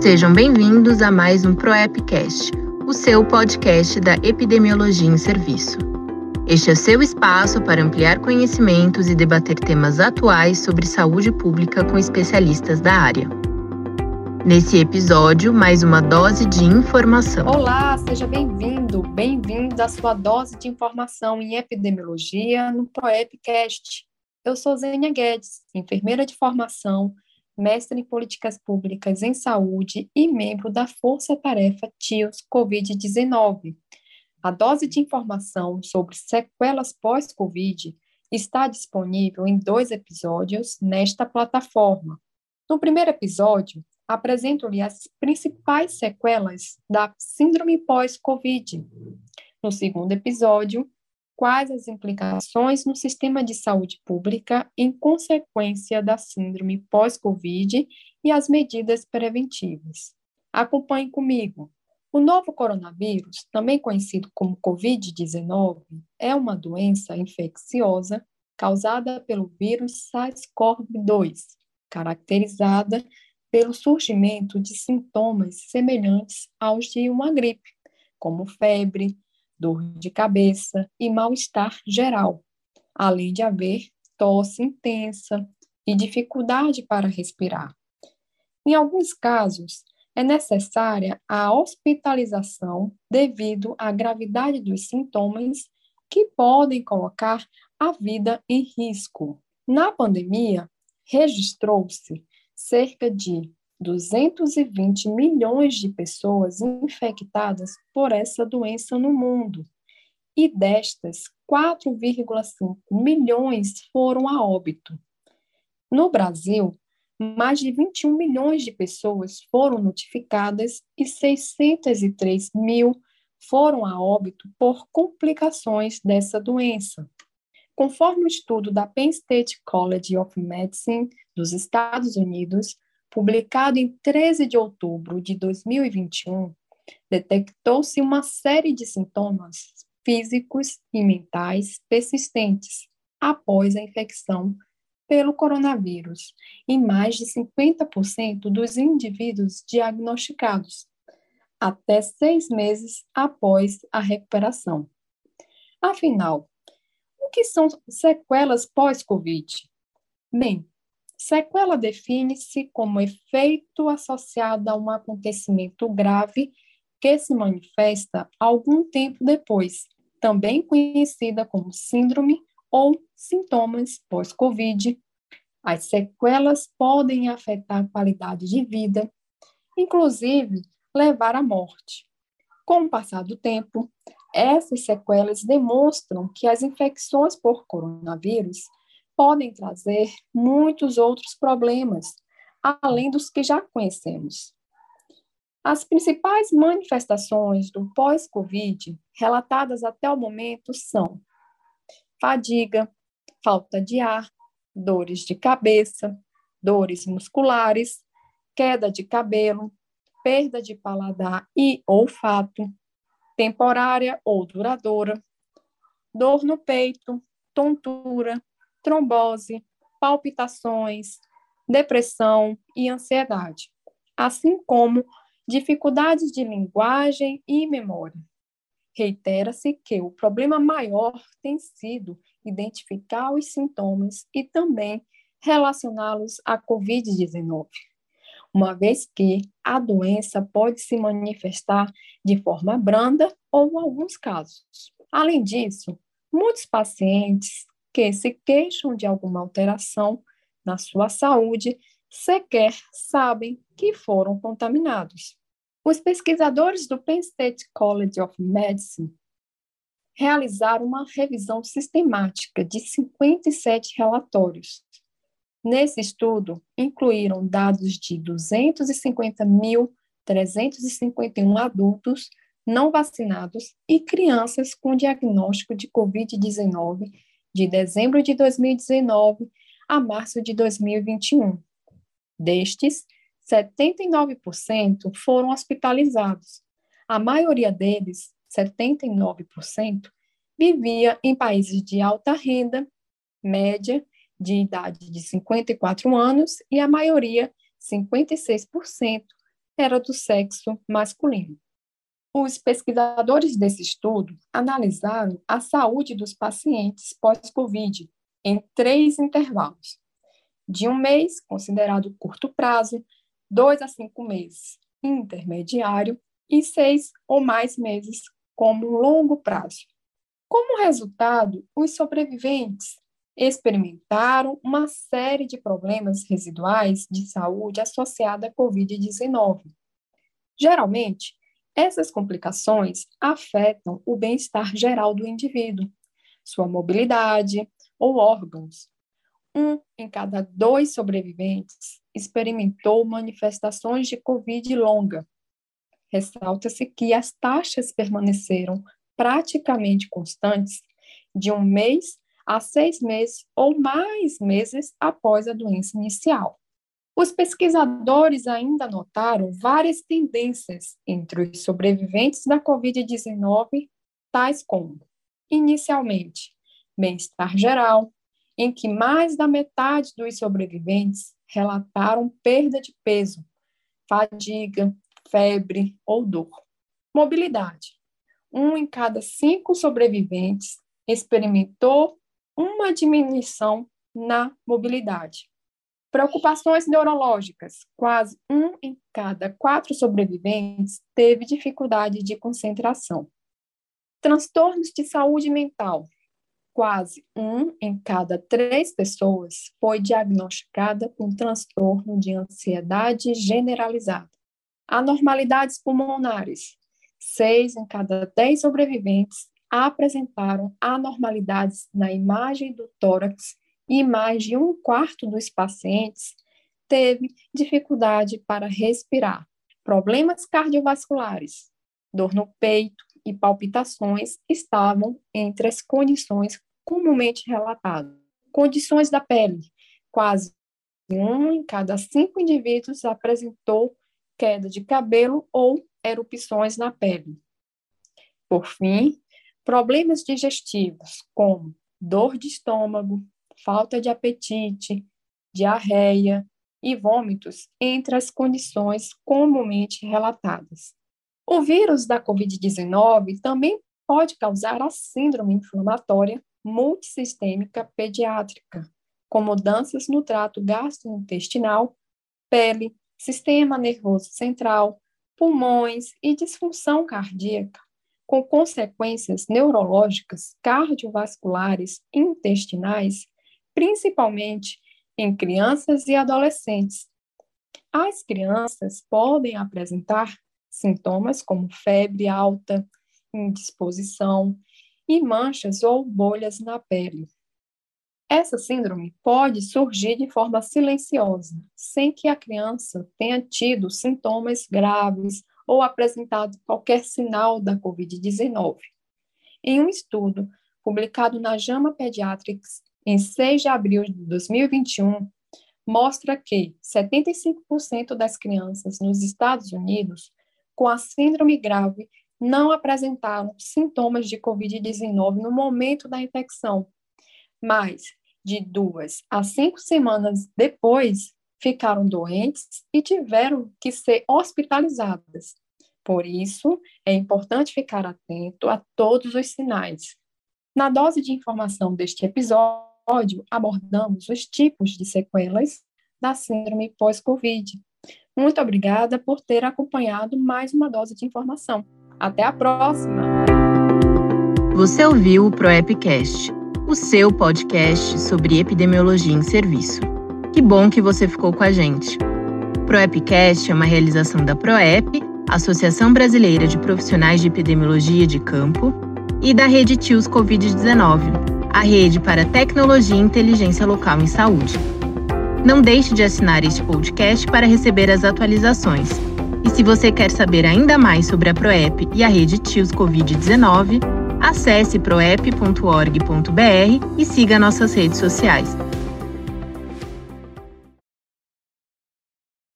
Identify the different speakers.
Speaker 1: Sejam bem-vindos a mais um ProEpcast, o seu podcast da epidemiologia em serviço. Este é seu espaço para ampliar conhecimentos e debater temas atuais sobre saúde pública com especialistas da área. Nesse episódio, mais uma dose de informação.
Speaker 2: Olá, seja bem-vindo, bem-vindo à sua dose de informação em epidemiologia no ProEpcast. Eu sou Zênia Guedes, enfermeira de formação, mestre em políticas públicas em saúde e membro da Força Tarefa TIOS Covid-19. A dose de informação sobre sequelas pós-Covid está disponível em dois episódios nesta plataforma. No primeiro episódio, apresento-lhe as principais sequelas da síndrome pós-Covid. No segundo episódio, quais as implicações no sistema de saúde pública em consequência da síndrome pós-Covid e as medidas preventivas. Acompanhe comigo. O novo coronavírus, também conhecido como Covid-19, é uma doença infecciosa causada pelo vírus SARS-CoV-2, caracterizada pelo surgimento de sintomas semelhantes aos de uma gripe, como febre, dor de cabeça e mal-estar geral, além de haver tosse intensa e dificuldade para respirar. Em alguns casos, é necessária a hospitalização devido à gravidade dos sintomas que podem colocar a vida em risco. Na pandemia, registrou-se cerca de 220 milhões de pessoas infectadas por essa doença no mundo. E destas, 4,5 milhões foram a óbito. No Brasil, mais de 21 milhões de pessoas foram notificadas e 603 mil foram a óbito por complicações dessa doença. Conforme o um estudo da Penn State College of Medicine dos Estados Unidos, publicado em 13 de outubro de 2021, detectou-se uma série de sintomas físicos e mentais persistentes após a infecção pelo coronavírus em mais de 50% dos indivíduos diagnosticados, até seis meses após a recuperação. Afinal, o que são sequelas pós-Covid? Bem, Sequela define-se como efeito associado a um acontecimento grave que se manifesta algum tempo depois, também conhecida como síndrome ou sintomas pós-Covid. As sequelas podem afetar a qualidade de vida, inclusive levar à morte. Com o passar do tempo, essas sequelas demonstram que as infecções por coronavírus podem trazer muitos outros problemas, além dos que já conhecemos. As principais manifestações do pós-Covid relatadas até o momento são fadiga, falta de ar, dores de cabeça, dores musculares, queda de cabelo, perda de paladar e olfato, temporária ou duradoura, dor no peito, tontura, trombose, palpitações, depressão e ansiedade, assim como dificuldades de linguagem e memória. Reitera-se que o problema maior tem sido identificar os sintomas e também relacioná-los à Covid-19, uma vez que a doença pode se manifestar de forma branda ou, em alguns casos. Além disso, muitos pacientes que se queixam de alguma alteração na sua saúde sequer sabem que foram contaminados. Os pesquisadores do Penn State College of Medicine realizaram uma revisão sistemática de 57 relatórios. Nesse estudo, incluíram dados de 250.351 adultos não vacinados e crianças com diagnóstico de Covid-19 de dezembro de 2019 a março de 2021. Destes, 79% foram hospitalizados. A maioria deles, 79%, vivia em países de alta renda, média, de idade de 54 anos, e a maioria, 56%, era do sexo masculino. Os pesquisadores desse estudo analisaram a saúde dos pacientes pós-Covid em três intervalos: de um mês, considerado curto prazo, dois a cinco meses, intermediário, e seis ou mais meses, como longo prazo. Como resultado, os sobreviventes experimentaram uma série de problemas residuais de saúde associada à Covid-19. Geralmente, essas complicações afetam o bem-estar geral do indivíduo, sua mobilidade ou órgãos. Um em cada dois sobreviventes experimentou manifestações de Covid longa. Ressalta-se que as taxas permaneceram praticamente constantes de um mês a seis meses ou mais meses após a doença inicial. Os pesquisadores ainda notaram várias tendências entre os sobreviventes da Covid-19, tais como, inicialmente, bem-estar geral, em que mais da metade dos sobreviventes relataram perda de peso, fadiga, febre ou dor. Mobilidade. Um em cada cinco sobreviventes experimentou uma diminuição na mobilidade. Preocupações neurológicas. Quase um em cada quatro sobreviventes teve dificuldade de concentração. Transtornos de saúde mental. Quase um em cada três pessoas foi diagnosticada com transtorno de ansiedade generalizada. Anormalidades pulmonares. Seis em cada dez sobreviventes apresentaram anormalidades na imagem do tórax e mais de um quarto dos pacientes teve dificuldade para respirar. Problemas cardiovasculares, dor no peito e palpitações estavam entre as condições comumente relatadas. Condições da pele, quase um em cada cinco indivíduos apresentou queda de cabelo ou erupções na pele. Por fim, problemas digestivos, como dor de estômago, falta de apetite, diarreia e vômitos entre as condições comumente relatadas. O vírus da Covid-19 também pode causar a síndrome inflamatória multissistêmica pediátrica, com mudanças no trato gastrointestinal, pele, sistema nervoso central, pulmões e disfunção cardíaca, com consequências neurológicas, cardiovasculares intestinais principalmente em crianças e adolescentes. As crianças podem apresentar sintomas como febre alta, indisposição e manchas ou bolhas na pele. Essa síndrome pode surgir de forma silenciosa, sem que a criança tenha tido sintomas graves ou apresentado qualquer sinal da Covid-19. Em um estudo publicado na JAMA Pediatrics, em 6 de abril de 2021, mostra que 75% das crianças nos Estados Unidos com a síndrome grave não apresentaram sintomas de Covid-19 no momento da infecção, mas de duas a cinco semanas depois ficaram doentes e tiveram que ser hospitalizadas. Por isso, é importante ficar atento a todos os sinais. Na dose de informação deste episódio, episódio, abordamos os tipos de sequelas da síndrome pós-Covid. Muito obrigada por ter acompanhado mais uma dose de informação. Até a próxima!
Speaker 1: Você ouviu o ProEpcast, o seu podcast sobre epidemiologia em serviço. Que bom que você ficou com a gente. ProEpcast é uma realização da ProEp, Associação Brasileira de Profissionais de Epidemiologia de Campo, e da Rede TIOS Covid-19 a rede para tecnologia e inteligência local em saúde. Não deixe de assinar este podcast para receber as atualizações. E se você quer saber ainda mais sobre a ProEP e a rede TIOS Covid-19, acesse proep.org.br e siga nossas redes sociais.